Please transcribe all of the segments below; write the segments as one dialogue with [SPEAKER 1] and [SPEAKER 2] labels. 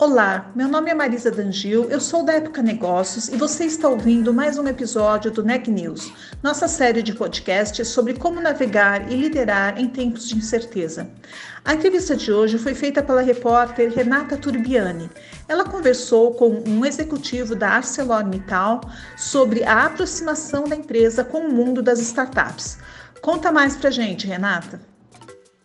[SPEAKER 1] Olá, meu nome é Marisa Dangil, eu sou da Época Negócios e você está ouvindo mais um episódio do NEC News, nossa série de podcasts sobre como navegar e liderar em tempos de incerteza. A entrevista de hoje foi feita pela repórter Renata Turbiani. Ela conversou com um executivo da ArcelorMittal sobre a aproximação da empresa com o mundo das startups. Conta mais pra gente, Renata.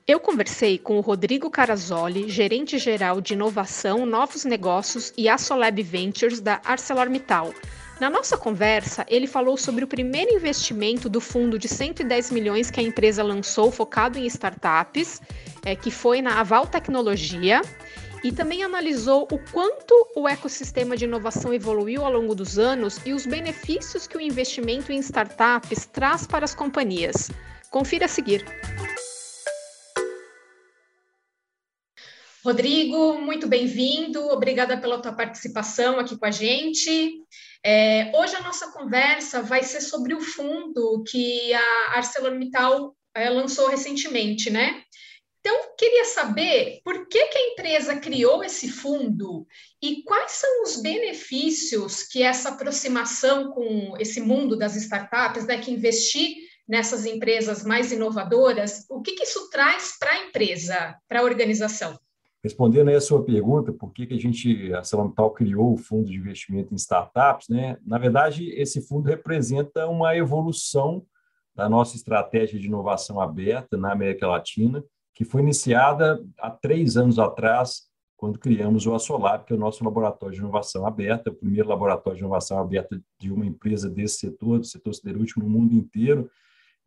[SPEAKER 2] Eu conversei com o Rodrigo Carazoli, gerente-geral de inovação, novos negócios e Assolab Ventures da ArcelorMittal. Na nossa conversa, ele falou sobre o primeiro investimento do fundo de 110 milhões que a empresa lançou focado em startups, é, que foi na Aval Tecnologia, e também analisou o quanto o ecossistema de inovação evoluiu ao longo dos anos e os benefícios que o investimento em startups traz para as companhias. Confira a seguir. Rodrigo, muito bem-vindo, obrigada pela tua participação aqui com a gente. É, hoje a nossa conversa vai ser sobre o fundo que a ArcelorMittal é, lançou recentemente, né? Então, queria saber por que, que a empresa criou esse fundo e quais são os benefícios que essa aproximação com esse mundo das startups, né, que investir nessas empresas mais inovadoras, o que, que isso traz para a empresa, para a organização?
[SPEAKER 3] Respondendo aí a sua pergunta, por que, que a gente, a Celantal criou o Fundo de Investimento em Startups, né? Na verdade, esse fundo representa uma evolução da nossa estratégia de inovação aberta na América Latina, que foi iniciada há três anos atrás, quando criamos o Asolab, que é o nosso laboratório de inovação aberta, o primeiro laboratório de inovação aberta de uma empresa desse setor, do setor siderúrgico no mundo inteiro,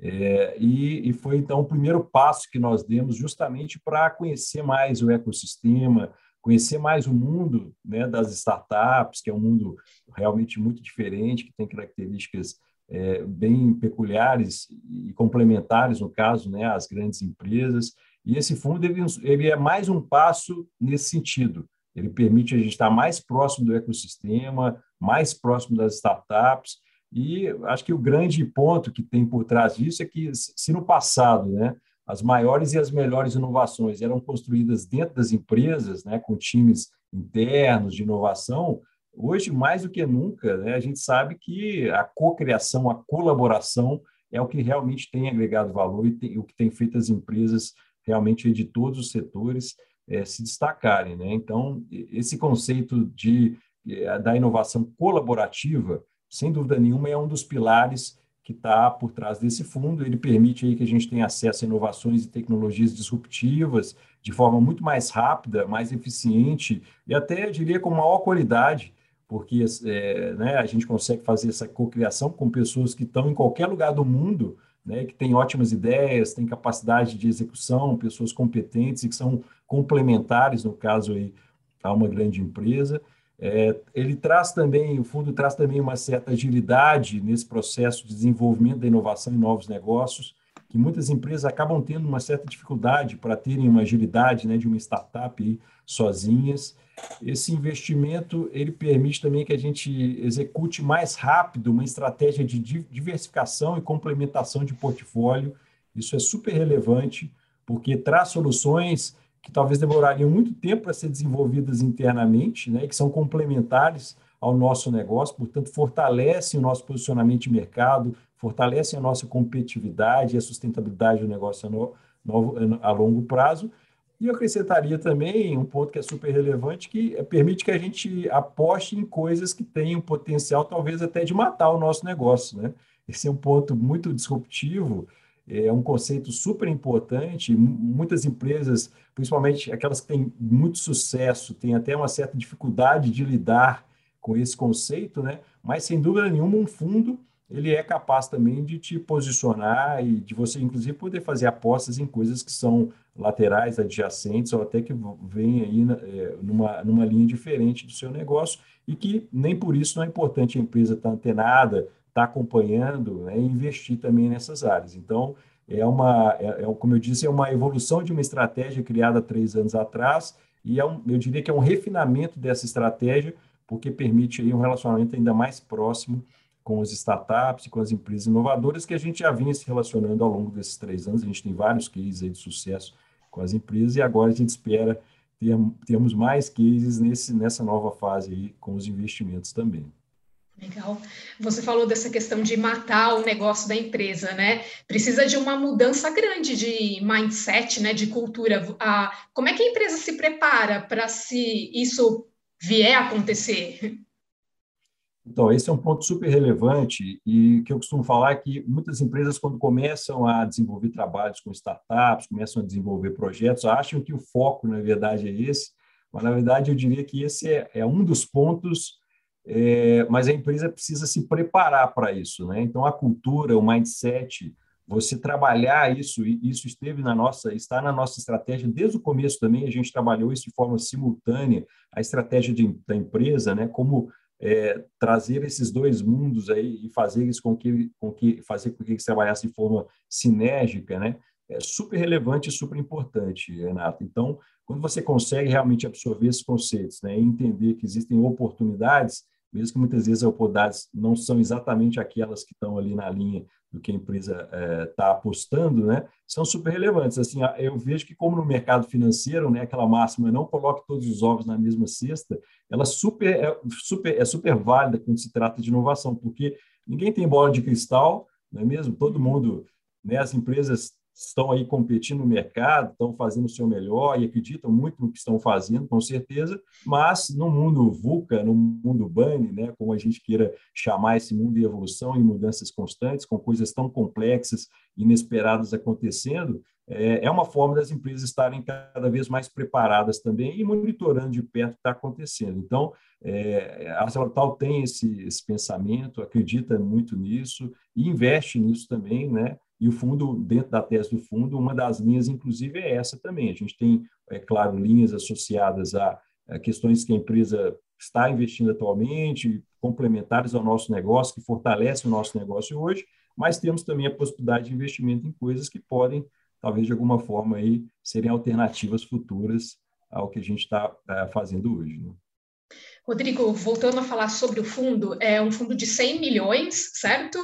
[SPEAKER 3] é, e, e, foi então o primeiro passo que nós demos justamente para conhecer mais o ecossistema, conhecer mais o mundo né, das startups, que é um mundo realmente muito diferente, que tem características é, bem peculiares e complementares, no caso, né, às grandes empresas. E esse fundo ele, ele é mais um passo nesse sentido. Ele permite a gente estar mais próximo do ecossistema, mais próximo das startups, e acho que o grande ponto que tem por trás disso é que, se no passado, né, as maiores e as melhores inovações eram construídas dentro das empresas, né, com times internos de inovação, hoje, mais do que nunca, né, a gente sabe que a cocriação, a colaboração é o que realmente tem agregado valor e tem, o que tem feito as empresas realmente de todos os setores é, se destacarem. Né? Então, esse conceito de, eh, da inovação colaborativa sem dúvida nenhuma, é um dos pilares que está por trás desse fundo. Ele permite aí que a gente tenha acesso a inovações e tecnologias disruptivas de forma muito mais rápida, mais eficiente e até, diria, com maior qualidade, porque é, né, a gente consegue fazer essa cocriação com pessoas que estão em qualquer lugar do mundo, né, que têm ótimas ideias, têm capacidade de execução, pessoas competentes e que são complementares, no caso aí, a uma grande empresa. É, ele traz também, o fundo traz também uma certa agilidade nesse processo de desenvolvimento da inovação em novos negócios, que muitas empresas acabam tendo uma certa dificuldade para terem uma agilidade né, de uma startup aí, sozinhas. Esse investimento ele permite também que a gente execute mais rápido uma estratégia de diversificação e complementação de portfólio. Isso é super relevante, porque traz soluções que talvez demorariam muito tempo para ser desenvolvidas internamente, né, que são complementares ao nosso negócio, portanto, fortalecem o nosso posicionamento de mercado, fortalecem a nossa competitividade e a sustentabilidade do negócio no, no, a longo prazo. E eu acrescentaria também um ponto que é super relevante, que permite que a gente aposte em coisas que tenham potencial, talvez até de matar o nosso negócio. Né? Esse é um ponto muito disruptivo, é um conceito super importante. Muitas empresas, principalmente aquelas que têm muito sucesso, têm até uma certa dificuldade de lidar com esse conceito, né? Mas sem dúvida nenhuma, um fundo ele é capaz também de te posicionar e de você, inclusive, poder fazer apostas em coisas que são laterais, adjacentes, ou até que vêm aí é, numa, numa linha diferente do seu negócio, e que nem por isso não é importante a empresa estar antenada, estar tá acompanhando né, e investir também nessas áreas. Então, é uma, é, é, como eu disse, é uma evolução de uma estratégia criada três anos atrás, e é um, eu diria que é um refinamento dessa estratégia, porque permite aí um relacionamento ainda mais próximo com as startups e com as empresas inovadoras que a gente já vinha se relacionando ao longo desses três anos. A gente tem vários cases aí de sucesso com as empresas e agora a gente espera ter, termos mais cases nesse, nessa nova fase aí com os investimentos também.
[SPEAKER 2] Legal. Você falou dessa questão de matar o negócio da empresa, né? Precisa de uma mudança grande de mindset, né? De cultura. Ah, como é que a empresa se prepara para se isso vier a acontecer?
[SPEAKER 3] Então, esse é um ponto super relevante e que eu costumo falar é que muitas empresas, quando começam a desenvolver trabalhos com startups, começam a desenvolver projetos, acham que o foco, na verdade, é esse, mas, na verdade, eu diria que esse é, é um dos pontos é, mas a empresa precisa se preparar para isso, né? Então a cultura, o mindset, você trabalhar isso, isso esteve na nossa, está na nossa estratégia desde o começo também. A gente trabalhou isso de forma simultânea, a estratégia de, da empresa, né? Como é, trazer esses dois mundos aí e fazer isso com que, com que fazer com que eles trabalhassem de forma sinérgica, né? É super relevante e super importante, Renato. Então, quando você consegue realmente absorver esses conceitos, né, e entender que existem oportunidades, mesmo que muitas vezes as oportunidades não são exatamente aquelas que estão ali na linha do que a empresa está é, tá apostando, né, são super relevantes. Assim, eu vejo que como no mercado financeiro, né, aquela máxima não coloque todos os ovos na mesma cesta, ela super é super é super válida quando se trata de inovação, porque ninguém tem bola de cristal, não é mesmo? Todo mundo, né, as empresas estão aí competindo no mercado, estão fazendo o seu melhor e acreditam muito no que estão fazendo, com certeza, mas no mundo VUCA, no mundo BANI, né, como a gente queira chamar esse mundo de evolução e mudanças constantes, com coisas tão complexas, inesperadas acontecendo, é, é uma forma das empresas estarem cada vez mais preparadas também e monitorando de perto o que está acontecendo. Então, é, a ArcelorMittal tem esse, esse pensamento, acredita muito nisso e investe nisso também, né? E o fundo, dentro da tese do fundo, uma das linhas, inclusive, é essa também. A gente tem, é claro, linhas associadas a, questões que a empresa está investindo atualmente, complementares ao nosso negócio, que fortalecem o nosso negócio hoje, mas temos também a possibilidade de investimento em coisas que podem, talvez de alguma forma, aí, serem alternativas futuras ao que a gente está é, fazendo hoje. Né?
[SPEAKER 2] Rodrigo, voltando a falar sobre o fundo, é um fundo de 100 milhões, certo?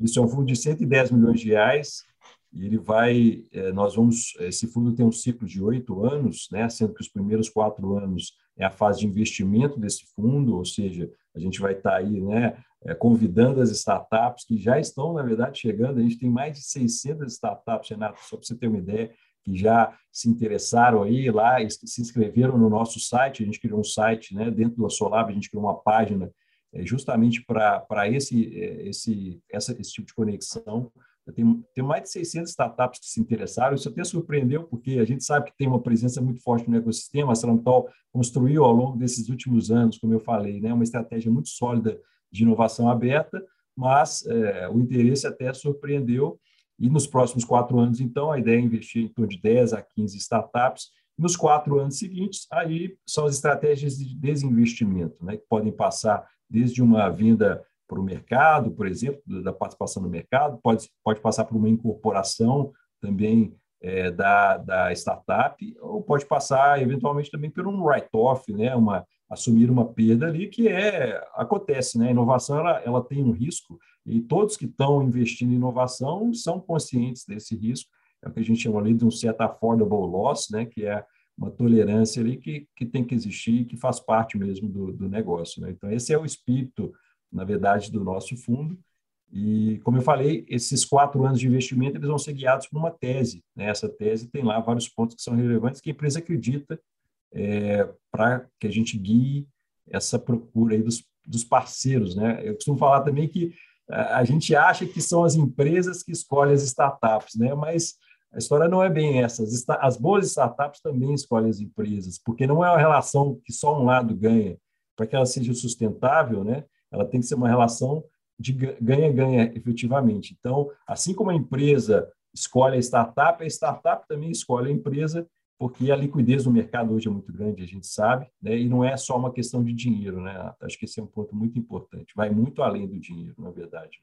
[SPEAKER 3] Isso é um fundo de 110 milhões de reais e ele vai, é, nós vamos, esse fundo tem um ciclo de oito anos, né, sendo que os primeiros quatro anos é a fase de investimento desse fundo, ou seja, a gente vai estar aí, né, é, convidando as startups que já estão, na verdade, chegando, a gente tem mais de 600 startups, Renato, só para você ter uma ideia, que já se interessaram aí lá, se inscreveram no nosso site, a gente criou um site, né, dentro do Solab, a gente criou uma página é, justamente para esse, é, esse, esse tipo de conexão. Tem, tem mais de 600 startups que se interessaram. Isso até surpreendeu, porque a gente sabe que tem uma presença muito forte no ecossistema. A Salamtal construiu ao longo desses últimos anos, como eu falei, né, uma estratégia muito sólida de inovação aberta, mas é, o interesse até surpreendeu. E nos próximos quatro anos, então, a ideia é investir em torno de 10 a 15 startups. Nos quatro anos seguintes, aí são as estratégias de desinvestimento, né, que podem passar desde uma vinda para o mercado, por exemplo, da participação no mercado, pode, pode passar por uma incorporação também é, da, da startup, ou pode passar, eventualmente, também por um write-off, né? uma, assumir uma perda ali, que é acontece. Né? A inovação ela, ela tem um risco, e todos que estão investindo em inovação são conscientes desse risco, é o que a gente chama ali de um certo affordable loss, né? que é uma tolerância ali que, que tem que existir e que faz parte mesmo do, do negócio. Né? Então, esse é o espírito, na verdade, do nosso fundo. E, como eu falei, esses quatro anos de investimento eles vão ser guiados por uma tese. Né? Essa tese tem lá vários pontos que são relevantes que a empresa acredita é, para que a gente guie essa procura aí dos, dos parceiros. Né? Eu costumo falar também que a gente acha que são as empresas que escolhem as startups, né? mas a história não é bem essa. As, boas startups também escolhem as empresas, porque não é uma relação que só um lado ganha. Para que ela seja sustentável, né, ela tem que ser uma relação de ganha-ganha, efetivamente. Então, assim como a empresa escolhe a startup, a startup também escolhe a empresa, porque a liquidez do mercado hoje é muito grande, a gente sabe, né? e não é só uma questão de dinheiro. Né? Acho que esse é um ponto muito importante. Vai muito além do dinheiro, na verdade.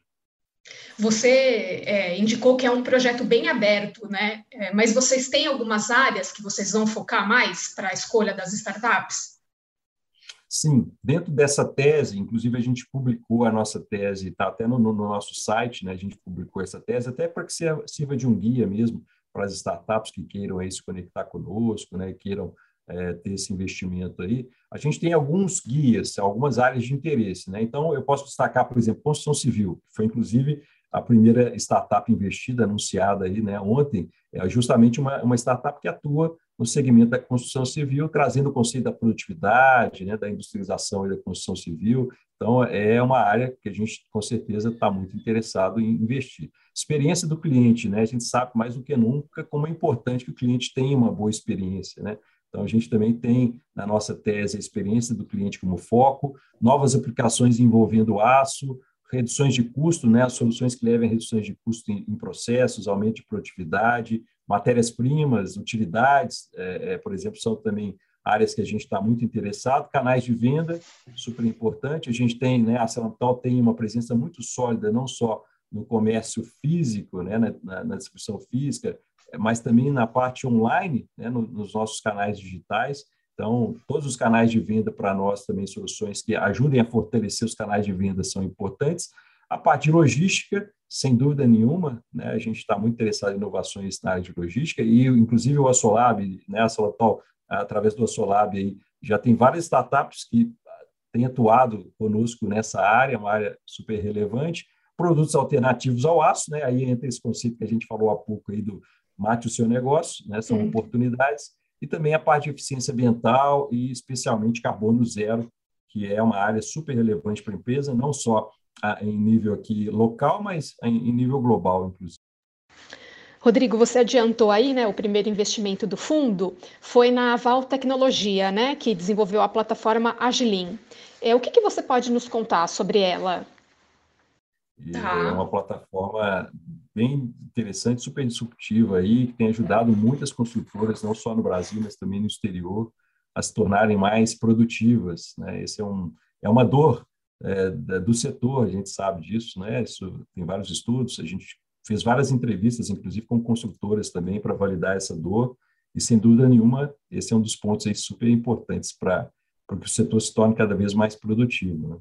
[SPEAKER 2] Você é, indicou que é um projeto bem aberto, né? É, mas vocês têm algumas áreas que vocês vão focar mais para a escolha das startups?
[SPEAKER 3] Sim, dentro dessa tese, inclusive a gente publicou a nossa tese, está até no, no, nosso site, né? A gente publicou essa tese até para que sirva de um guia mesmo para as startups que queiram aí se conectar conosco, né? Queiram é, ter esse investimento aí. A gente tem alguns guias, algumas áreas de interesse, né? Então eu posso destacar, por exemplo, construção civil, que foi inclusive a primeira startup investida, anunciada aí, né, ontem, é justamente uma, uma startup que atua no segmento da construção civil, trazendo o conceito da produtividade, né, da industrialização e da construção civil. Então, é uma área que a gente, com certeza, está muito interessado em investir. Experiência do cliente, né? A gente sabe mais do que nunca como é importante que o cliente tenha uma boa experiência, né? Então, a gente também tem na nossa tese a experiência do cliente como foco, novas aplicações envolvendo aço, reduções de custo, né, soluções que levem a reduções de custo em, em processos, aumento de produtividade, matérias-primas, utilidades, é, é, por exemplo, são também áreas que a gente está muito interessado, canais de venda, super importante, a gente tem, né, a Salantal tem uma presença muito sólida, não só no comércio físico, né, na, na distribuição física, mas também na parte online, né, nos nossos canais digitais, então, todos os canais de venda para nós também, soluções que ajudem a fortalecer os canais de venda são importantes. A parte de logística, sem dúvida nenhuma, né, a gente está muito interessado em inovações na área de logística e, inclusive, o Assolab, né, a Solatol, através do Assolab, aí, já tem várias startups que têm atuado conosco nessa área, uma área super relevante. Produtos alternativos ao aço, né, aí entra esse conceito que a gente falou há pouco aí do mate o seu negócio, né, são oportunidades e também a parte de eficiência ambiental e especialmente carbono zero, que é uma área super relevante para a empresa, não só ah, em nível aqui local, mas em nível global, inclusive.
[SPEAKER 2] Rodrigo, você adiantou aí, né, o primeiro investimento do fundo foi na Aval Tecnologia, né, que desenvolveu a plataforma Agilin. É, o que, que você pode nos contar sobre ela?
[SPEAKER 3] Tá. É uma plataforma bem interessante, super disruptiva aí, que tem ajudado muitas construtoras, não só no Brasil, mas também no exterior, a se tornarem mais produtivas. Né? Esse é, um, é uma dor é, do setor, a gente sabe disso, né? Isso tem vários estudos, a gente fez várias entrevistas, inclusive com construtoras também, para validar essa dor, e sem dúvida nenhuma, esse é um dos pontos aí super importantes para que o setor se torne cada vez mais produtivo. Né?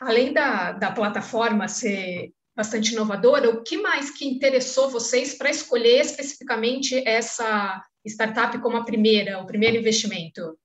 [SPEAKER 2] Além da, da plataforma ser bastante inovadora, o que mais que interessou vocês para escolher especificamente essa startup como a primeira, o primeiro investimento?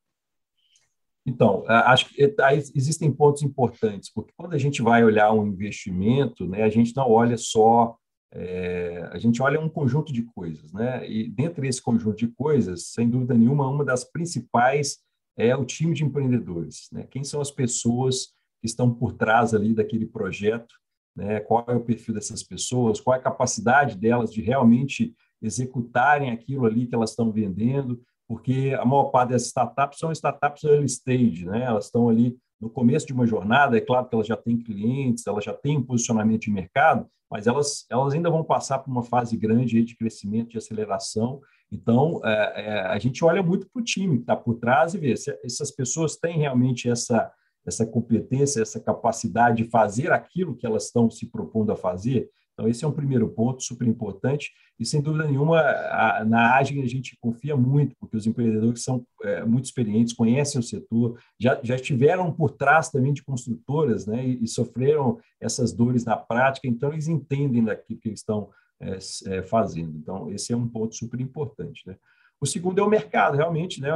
[SPEAKER 3] Então, acho que existem pontos importantes, porque quando a gente vai olhar um investimento, né, a gente não olha só, é, a gente olha um conjunto de coisas, né? E dentro desse conjunto de coisas, sem dúvida nenhuma, uma das principais é o time de empreendedores, né? Quem são as pessoas que estão por trás ali daquele projeto, né? qual é o perfil dessas pessoas, qual é a capacidade delas de realmente executarem aquilo ali que elas estão vendendo, porque a maior parte dessas startups são startups early stage, né? elas estão ali no começo de uma jornada, é claro que elas já têm clientes, elas já têm um posicionamento de mercado, mas elas, elas ainda vão passar por uma fase grande de crescimento, de aceleração. Então, é, é, a gente olha muito para o time que está por trás e vê se essas pessoas têm realmente essa, essa competência, essa capacidade de fazer aquilo que elas estão se propondo a fazer. Então, esse é um primeiro ponto super importante. E, sem dúvida nenhuma, a, na AGE a gente confia muito, porque os empreendedores são é, muito experientes, conhecem o setor, já, já estiveram por trás também de construtoras né, e, e sofreram essas dores na prática, então eles entendem daquilo que eles estão é, é, fazendo. Então, esse é um ponto super importante. Né? O segundo é o mercado, realmente, né?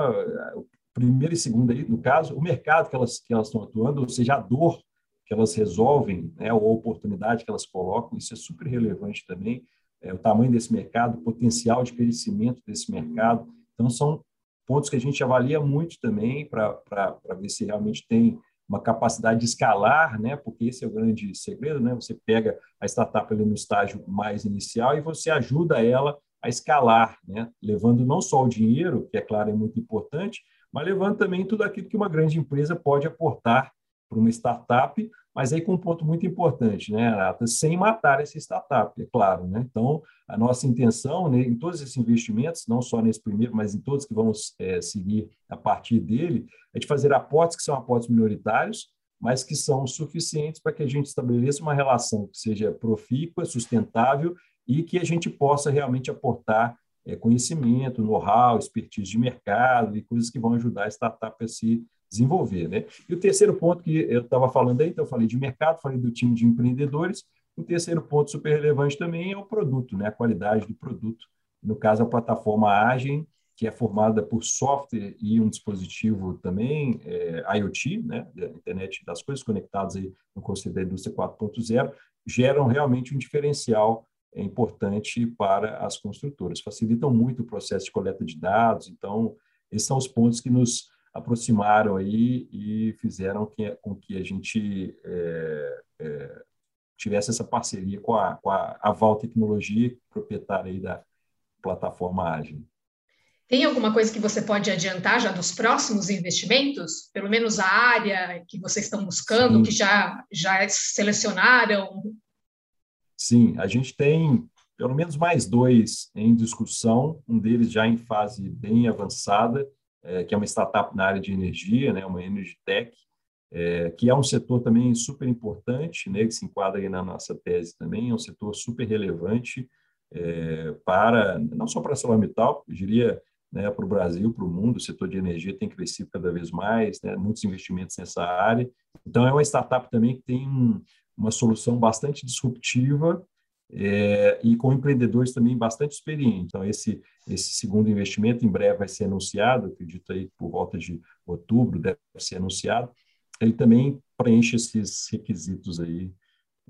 [SPEAKER 3] Primeira e segunda, aí, no caso, o mercado que elas, que elas estão atuando, ou seja, a dor que elas resolvem, né, ou a oportunidade que elas colocam, isso é super relevante também, é, o tamanho desse mercado, o potencial de crescimento desse mercado. Então, são pontos que a gente avalia muito também para ver se realmente tem uma capacidade de escalar, né? Porque esse é o grande segredo, né? Você pega a startup ali no estágio mais inicial e você ajuda ela a escalar, né? Levando não só o dinheiro, que é claro é muito importante, mas levando também tudo aquilo que uma grande empresa pode aportar para uma startup, mas aí com um ponto muito importante, né, Renata? Sem matar essa startup, é claro. Né? Então, a nossa intenção né, em todos esses investimentos, não só nesse primeiro, mas em todos que vamos é, seguir a partir dele, é de fazer aportes que são aportes minoritários, mas que são suficientes para que a gente estabeleça uma relação que seja profícua, sustentável e que a gente possa realmente aportar é, conhecimento, know-how, expertise de mercado e coisas que vão ajudar a startup a se desenvolver. Né? E o terceiro ponto que eu estava falando aí, então eu falei de mercado, falei do time de empreendedores, o terceiro ponto super relevante também é o produto, né? a qualidade do produto. No caso, a plataforma Agem, que é formada por software e um dispositivo também, é, IoT, né? da internet das coisas conectadas aí no conceito da indústria 4.0, geram realmente um diferencial é importante para as construtoras. Facilitam muito o processo de coleta de dados, então, esses são os pontos que nos aproximaram aí e fizeram que, com que a gente é, é, tivesse essa parceria com a, com a Aval Tecnologia, proprietária aí da plataforma Agile.
[SPEAKER 2] Tem alguma coisa que você pode adiantar já dos próximos investimentos? Pelo menos a área que vocês estão buscando, Sim. que já, já selecionaram?
[SPEAKER 3] Sim, a gente tem pelo menos mais dois em discussão, um deles já em fase bem avançada, é, que é uma startup na área de energia, né, uma Energy Tech, é, que é um setor também super importante, né, que se enquadra aí na nossa tese também, é um setor super relevante é, para, não só para a ArcelorMittal, eu diria né, para o Brasil, para o mundo, o setor de energia tem crescido cada vez mais, né, muitos investimentos nessa área. Então, é uma startup também que tem um, uma solução bastante disruptiva é, e com empreendedores também bastante experientes. Então, esse, esse segundo investimento em breve vai ser anunciado, acredito aí por volta de outubro deve ser anunciado. Ele também preenche esses requisitos aí.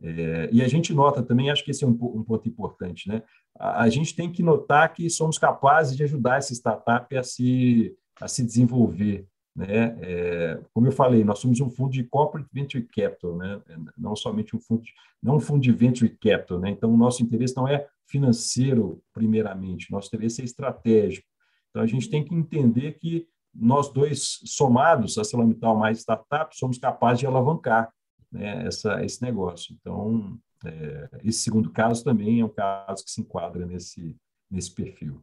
[SPEAKER 3] É, e a gente nota também, acho que esse é um, um ponto importante, né? A, a, gente tem que notar que somos capazes de ajudar essa startup a se, a se desenvolver. Né? É, como eu falei, nós somos um fundo de corporate venture capital, né? não somente um fundo, de, não um fundo de venture capital. Né? Então, o nosso interesse não é financeiro, primeiramente, nosso interesse é estratégico. Então, a gente tem que entender que nós dois somados, a Celamital mais startup, somos capazes de alavancar né, essa, esse negócio. Então, é, esse segundo caso também é um caso que se enquadra nesse, nesse perfil.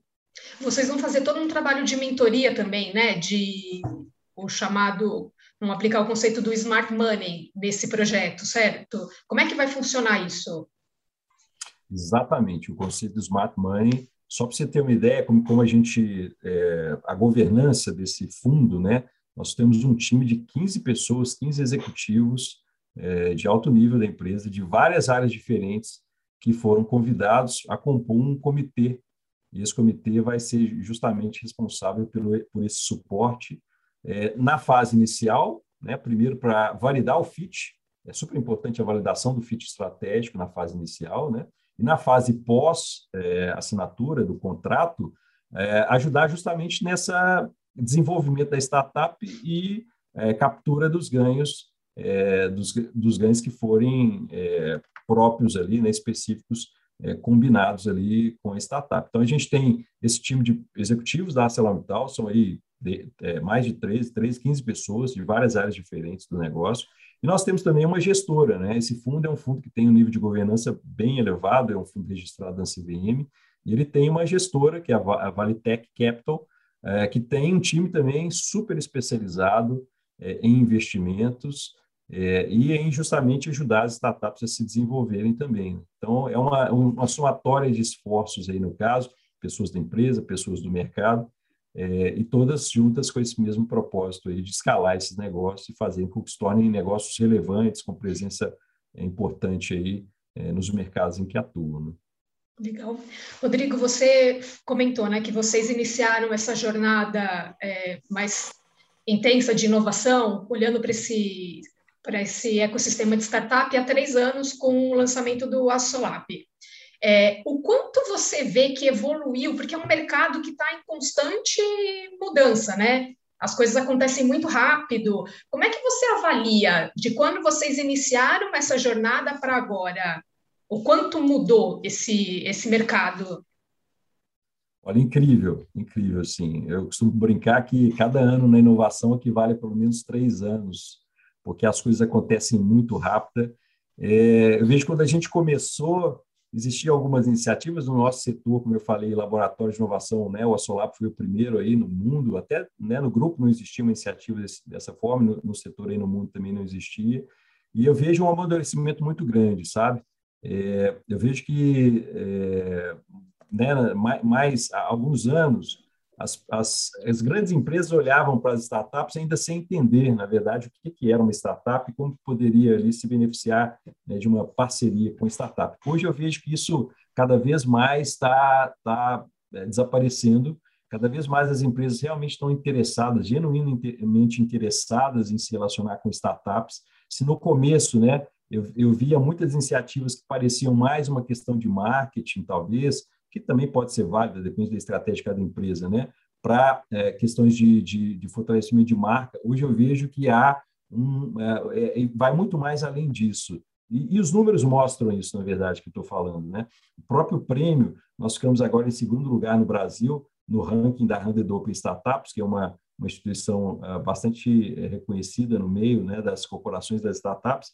[SPEAKER 2] Vocês vão fazer todo um trabalho de mentoria também, né? De o chamado, não aplicar o conceito do smart money nesse projeto, certo? Como é que vai funcionar isso?
[SPEAKER 3] Exatamente, o conceito do smart money. Só para você ter uma ideia, como, como a gente, é, a governança desse fundo, né? Nós temos um time de 15 pessoas, 15 executivos é, de alto nível da empresa, de várias áreas diferentes, que foram convidados a compor um comitê. E esse comitê vai ser justamente responsável pelo, por esse suporte é, na fase inicial, né, primeiro para validar o fit, é super importante a validação do fit estratégico na fase inicial, né, e na fase pós-assinatura é, do contrato, é, ajudar justamente nessa desenvolvimento da startup e é, captura dos ganhos, é, dos, dos, ganhos que forem é, próprios ali, né, específicos, combinados ali com a startup. Então, a gente tem esse time de executivos da ArcelorMittal, são aí de, é, mais de 13, 13, 15 pessoas de várias áreas diferentes do negócio. E nós temos também uma gestora, né? Esse fundo é um fundo que tem um nível de governança bem elevado, é um fundo registrado na CVM, e ele tem uma gestora, que é a Valitech Capital, é, que tem um time também super especializado é, em investimentos é, e em justamente ajudar as startups a se desenvolverem também. Então, é uma, uma somatória de esforços aí no caso, pessoas da empresa, pessoas do mercado, é, e todas juntas com esse mesmo propósito aí de escalar esses negócios e fazer com que se tornem negócios relevantes, com presença é, importante aí é, nos mercados em que atuam. Né?
[SPEAKER 2] Legal. Rodrigo, você comentou né, que vocês iniciaram essa jornada é, mais intensa de inovação, olhando para esse, esse ecossistema de startup há três anos com o lançamento do Assolab. É, o quanto você vê que evoluiu, porque é um mercado que está em constante mudança, né? As coisas acontecem muito rápido. Como é que você avalia de quando vocês iniciaram essa jornada para agora? O quanto mudou esse, esse mercado?
[SPEAKER 3] Olha, incrível, incrível, sim. Eu costumo brincar que cada ano na inovação equivale a pelo menos três anos, porque as coisas acontecem muito rápido. É, eu vejo quando a gente começou, existiam algumas iniciativas no nosso setor, como eu falei, laboratório de inovação, né? O Asolap foi o primeiro aí no mundo, até né, no grupo não existia uma iniciativa desse, dessa forma, no, no, setor aí no mundo também não existia. E eu vejo um amadurecimento muito grande, sabe? É, eu vejo que é, né, mais, mais há alguns anos as, as, as, grandes empresas olhavam para as startups ainda sem entender, na verdade, o que, que era uma startup e como poderia ali se beneficiar né, de uma parceria com startup. Hoje eu vejo que isso cada vez mais está tá, é, desaparecendo, cada vez mais as empresas realmente estão interessadas, genuinamente interessadas em se relacionar com startups. Se no começo, né, eu, eu via muitas iniciativas que pareciam mais uma questão de marketing, talvez, que também pode ser válida, depende da estratégia de cada empresa, né? Para é, questões de, de, de, fortalecimento de marca, hoje eu vejo que há um, é, é, vai muito mais além disso. E, e, os números mostram isso, na verdade, que estou falando, né? O próprio prêmio, nós ficamos agora em segundo lugar no Brasil, no ranking da Handed Open Startups, que é uma, uma instituição uh, bastante é, reconhecida no meio né, das corporações das startups,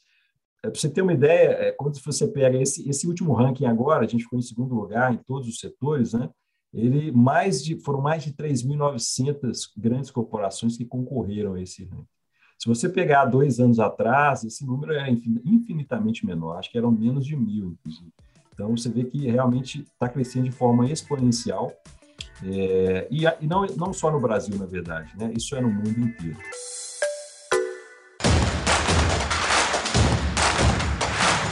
[SPEAKER 3] para você ter uma ideia, é, quando você pega esse, esse último ranking agora, a gente ficou em segundo lugar em todos os setores, né? Ele mais de foram mais de 3.900 grandes corporações que concorreram a esse ranking. Se você pegar dois anos atrás, esse número é infinitamente menor, acho que eram menos de mil, inclusive. Então, você vê que realmente está crescendo de forma exponencial, é, e, e não, não só no Brasil, na verdade, né? isso é no mundo inteiro.